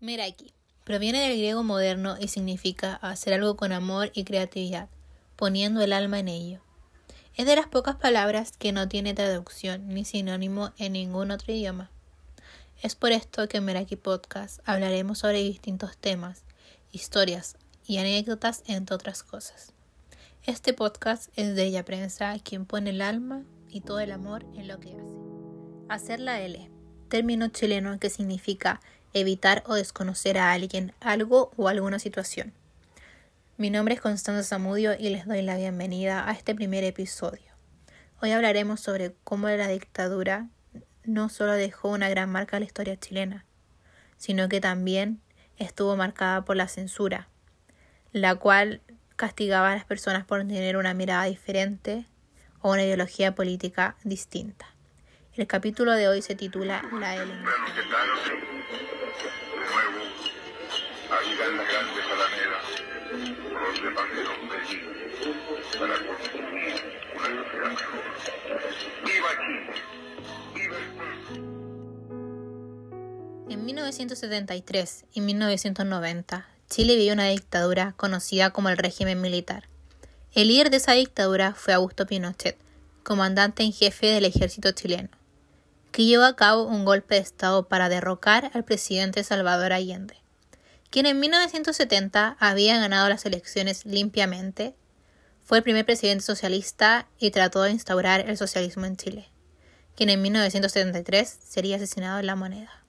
Meraki proviene del griego moderno y significa hacer algo con amor y creatividad, poniendo el alma en ello. Es de las pocas palabras que no tiene traducción ni sinónimo en ningún otro idioma. Es por esto que en Meraki Podcast hablaremos sobre distintos temas, historias y anécdotas, entre otras cosas. Este podcast es de ella prensa, quien pone el alma y todo el amor en lo que hace. Hacer la L, término chileno que significa evitar o desconocer a alguien, algo o alguna situación. Mi nombre es Constanza Zamudio y les doy la bienvenida a este primer episodio. Hoy hablaremos sobre cómo la dictadura no solo dejó una gran marca en la historia chilena, sino que también estuvo marcada por la censura, la cual castigaba a las personas por tener una mirada diferente o una ideología política distinta. El capítulo de hoy se titula La L en la grande palanera, donde pasaron de allí para construir una sociedad mejor. ¡Viva Chile! ¡Viva el En 1973 y 1990, Chile vivió una dictadura conocida como el régimen militar. El líder de esa dictadura fue Augusto Pinochet, comandante en jefe del ejército chileno, que llevó a cabo un golpe de Estado para derrocar al presidente Salvador Allende quien en 1970 había ganado las elecciones limpiamente, fue el primer presidente socialista y trató de instaurar el socialismo en Chile, quien en 1973 sería asesinado en la moneda.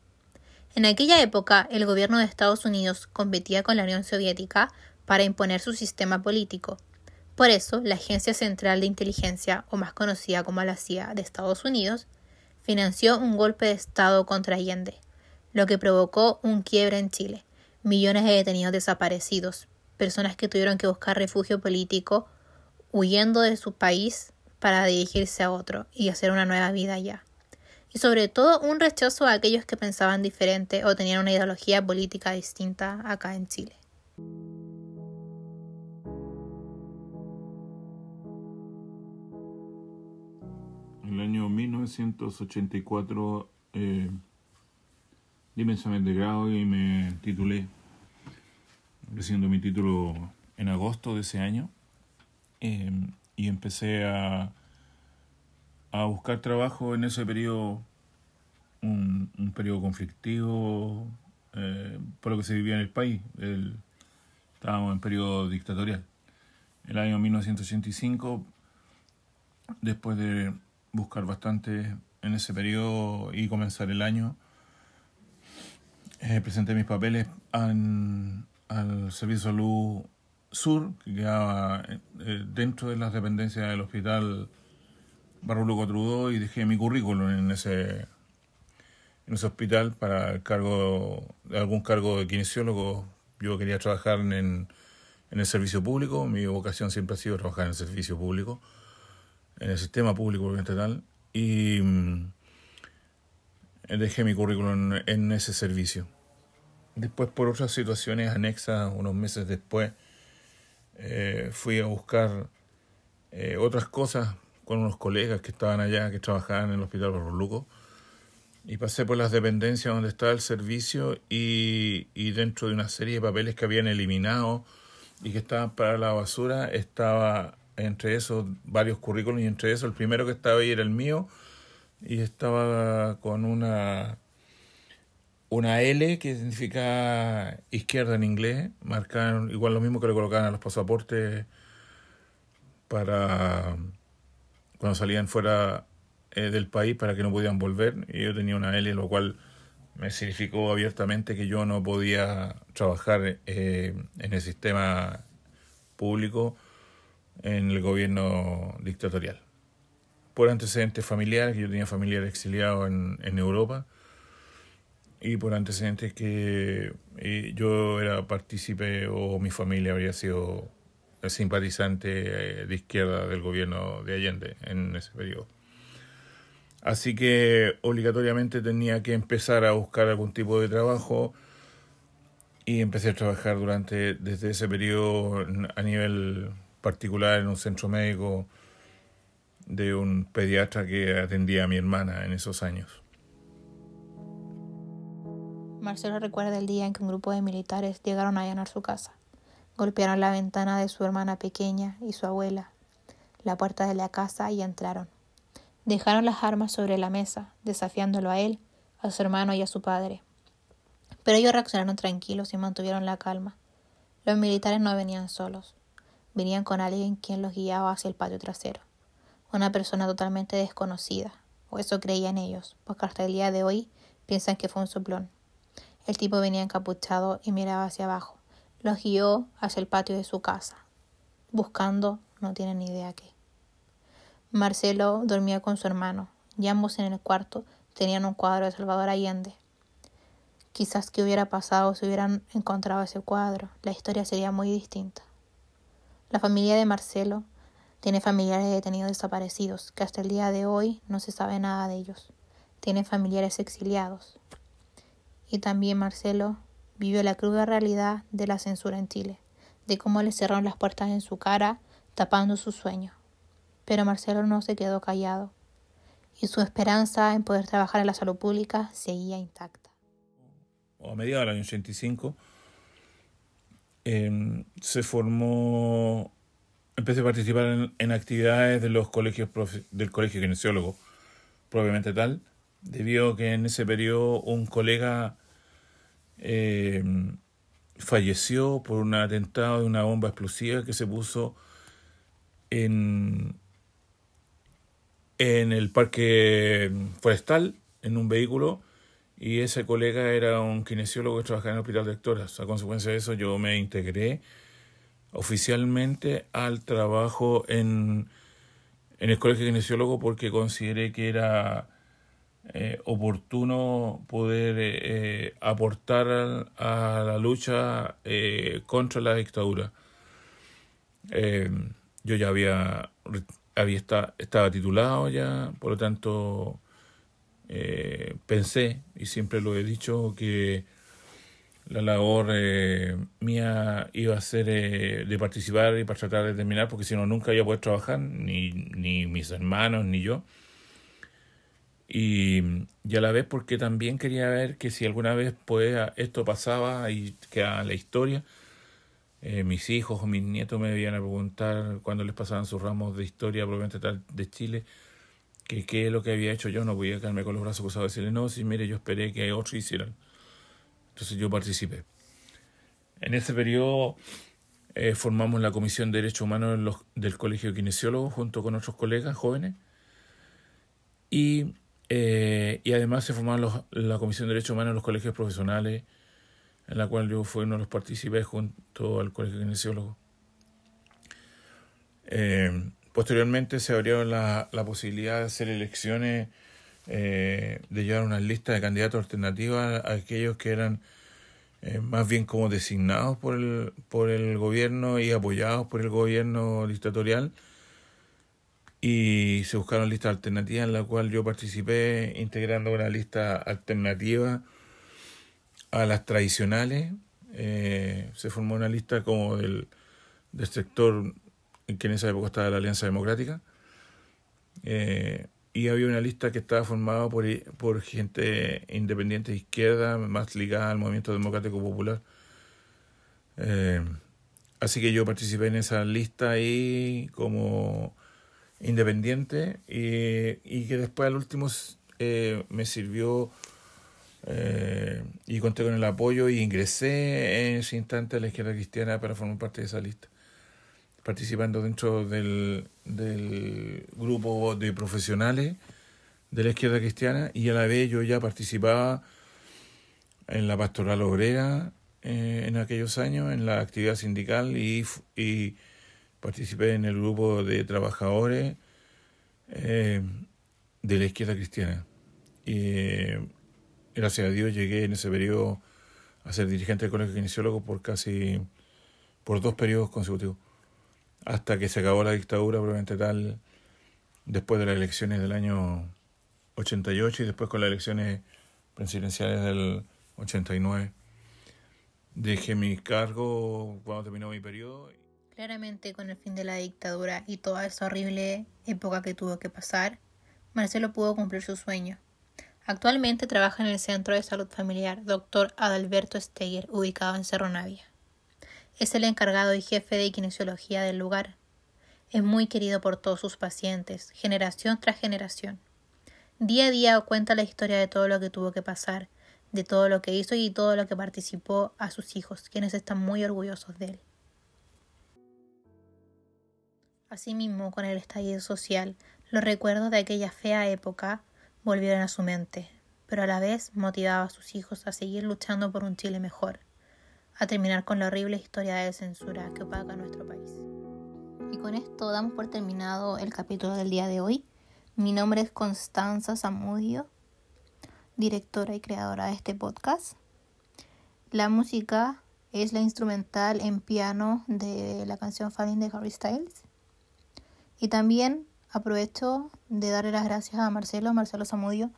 En aquella época, el gobierno de Estados Unidos competía con la Unión Soviética para imponer su sistema político. Por eso, la Agencia Central de Inteligencia, o más conocida como la CIA de Estados Unidos, financió un golpe de Estado contra Allende, lo que provocó un quiebre en Chile, millones de detenidos desaparecidos, personas que tuvieron que buscar refugio político huyendo de su país para dirigirse a otro y hacer una nueva vida allá. Y sobre todo un rechazo a aquellos que pensaban diferente o tenían una ideología política distinta acá en Chile. El año 1984 eh, y me titulé, recibiendo mi título en agosto de ese año, em, y empecé a, a buscar trabajo en ese periodo, un, un periodo conflictivo eh, por lo que se vivía en el país. estábamos en periodo dictatorial. El año 1985, después de buscar bastante en ese periodo y comenzar el año, eh, presenté mis papeles al Servicio de Salud Sur, que quedaba eh, dentro de las dependencias del Hospital Barro Trudó, y dejé mi currículum en ese, en ese hospital para el cargo, algún cargo de kinesiólogo. Yo quería trabajar en, en el servicio público, mi vocación siempre ha sido trabajar en el servicio público, en el sistema público tal, y mm, dejé mi currículum en ese servicio. Después, por otras situaciones anexas, unos meses después, eh, fui a buscar eh, otras cosas con unos colegas que estaban allá, que trabajaban en el Hospital Luco Y pasé por las dependencias donde estaba el servicio y, y dentro de una serie de papeles que habían eliminado y que estaban para la basura, estaba entre esos varios currículos y entre esos el primero que estaba ahí era el mío y estaba con una una L que significa izquierda en inglés, marcar igual lo mismo que le colocaban a los pasaportes para cuando salían fuera eh, del país para que no podían volver. Y yo tenía una L, lo cual me significó abiertamente que yo no podía trabajar eh, en el sistema público en el gobierno dictatorial. Por antecedentes familiares, que yo tenía familiares exiliados en, en Europa, y por antecedentes que eh, yo era partícipe o mi familia habría sido simpatizante eh, de izquierda del gobierno de Allende en ese periodo. Así que obligatoriamente tenía que empezar a buscar algún tipo de trabajo y empecé a trabajar durante desde ese periodo a nivel particular en un centro médico de un pediatra que atendía a mi hermana en esos años. Marcelo recuerda el día en que un grupo de militares llegaron a allanar su casa. Golpearon la ventana de su hermana pequeña y su abuela, la puerta de la casa y entraron. Dejaron las armas sobre la mesa, desafiándolo a él, a su hermano y a su padre. Pero ellos reaccionaron tranquilos y mantuvieron la calma. Los militares no venían solos, venían con alguien quien los guiaba hacia el patio trasero, una persona totalmente desconocida, o eso creían ellos, porque hasta el día de hoy piensan que fue un soplón. El tipo venía encapuchado y miraba hacia abajo. Los guió hacia el patio de su casa, buscando no tienen ni idea qué. Marcelo dormía con su hermano, y ambos en el cuarto tenían un cuadro de Salvador Allende. Quizás qué hubiera pasado si hubieran encontrado ese cuadro, la historia sería muy distinta. La familia de Marcelo tiene familiares de detenidos desaparecidos, que hasta el día de hoy no se sabe nada de ellos. Tiene familiares exiliados. Y también Marcelo vivió la cruda realidad de la censura en Chile, de cómo le cerraron las puertas en su cara, tapando su sueño. Pero Marcelo no se quedó callado, y su esperanza en poder trabajar en la salud pública seguía intacta. a mediados del año 85, em, se formó, empecé a participar en, actividades de los colegios del colegio kinesiólogo, probablemente tal, debido a que en ese periodo un colega em, falleció por un atentado de una bomba explosiva que se puso en, en el parque forestal, en un vehículo, y ese colega era un kinesiólogo que trabajaba en el hospital de Hectoras. A consecuencia de eso yo me integré oficialmente al trabajo en, en el colegio kinesiólogo porque consideré que era eh, oportuno poder eh, aportar a, la lucha eh, contra la dictadura. yo ya había, había estaba titulado ya, por lo tanto pensé, y siempre lo he dicho, que la labor mía iba a ser de participar y para tratar de terminar, porque si no, nunca iba a trabajar, ni, ni mis hermanos, ni yo. Y, ya a la vez porque también quería ver que si alguna vez pues, esto pasaba y quedaba la historia, eh, mis hijos o mis nietos me debían a preguntar cuando les pasaban sus ramos de historia, probablemente tal, de Chile, que qué es lo que había hecho yo, no podía quedarme con los brazos cruzados y decirle, no, si mire, yo esperé que otros hicieran. Entonces yo participé. En ese periodo eh, formamos la Comisión de Derechos Humanos del Colegio de Kinesiólogos junto con otros colegas jóvenes y eh, y además se formaron la Comisión de Derechos Humanos en los colegios profesionales, en la cual yo fui uno de los partícipes junto al Colegio Kinesiólogo. Eh, posteriormente se abrió la, la, posibilidad de hacer elecciones, eh, de llevar una lista de candidatos alternativos a, aquellos que eran más bien como designados por el, por el gobierno y apoyados por el gobierno dictatorial y se buscaron listas alternativas en la cual yo participé integrando una lista alternativa a las tradicionales. Eh, se formó una lista como del, del sector que en esa época estaba la Alianza Democrática. Eh, y había una lista que estaba formada por, por gente independiente de izquierda, más ligada al movimiento democrático popular. Eh, así que yo participé en esa lista ahí como independiente y, que después al último eh, me sirvió eh, y conté con el apoyo y ingresé en ese instante a la izquierda cristiana para formar parte de esa lista, participando dentro del, del grupo de profesionales de la izquierda cristiana y a la vez yo ya participaba en la pastoral obrera eh, en aquellos años, en la actividad sindical y, y participé en el grupo de trabajadores eh, de la izquierda cristiana. Y gracias a Dios llegué en ese periodo a ser dirigente del Colegio Kinesiólogo por casi por dos periodos consecutivos, hasta que se acabó la dictadura probablemente tal después de las elecciones del año 88 y después con las elecciones presidenciales del 89. Dejé mi cargo cuando terminó mi periodo. Claramente con el fin de la dictadura y toda esa horrible época que tuvo que pasar, Marcelo pudo cumplir su sueño. Actualmente trabaja en el Centro de Salud Familiar Dr. Adalberto Steger, ubicado en Cerro Navia. Es el encargado y jefe de kinesiología del lugar. Es muy querido por todos sus pacientes, generación tras generación. Día a día cuenta la historia de todo lo que tuvo que pasar, de todo lo que hizo y todo lo que participó a sus hijos, quienes están muy orgullosos de él. Asimismo, con el estallido social, los recuerdos de aquella fea época volvieron a su mente, pero a la vez motivaba a sus hijos a seguir luchando por un Chile mejor, a terminar con la horrible historia de censura que opaca nuestro país. Y con esto damos por terminado el capítulo del día de hoy. Mi nombre es Constanza Zamudio, directora y creadora de este podcast. La música es la instrumental en piano de la canción Falling de Harry Styles. Y también aprovecho de darle las gracias a Marcelo, Marcelo Zamudio,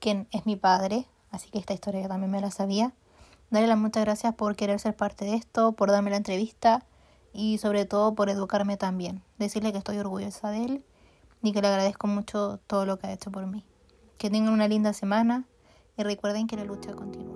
quien es mi padre, así que esta historia también me la sabía. Darle las muchas gracias por querer ser parte de esto, por darme la entrevista y sobre todo por educarme también. Decirle que estoy orgullosa de él y que le agradezco mucho todo lo que ha hecho por mí. Que tengan una linda semana y recuerden que la lucha continúa.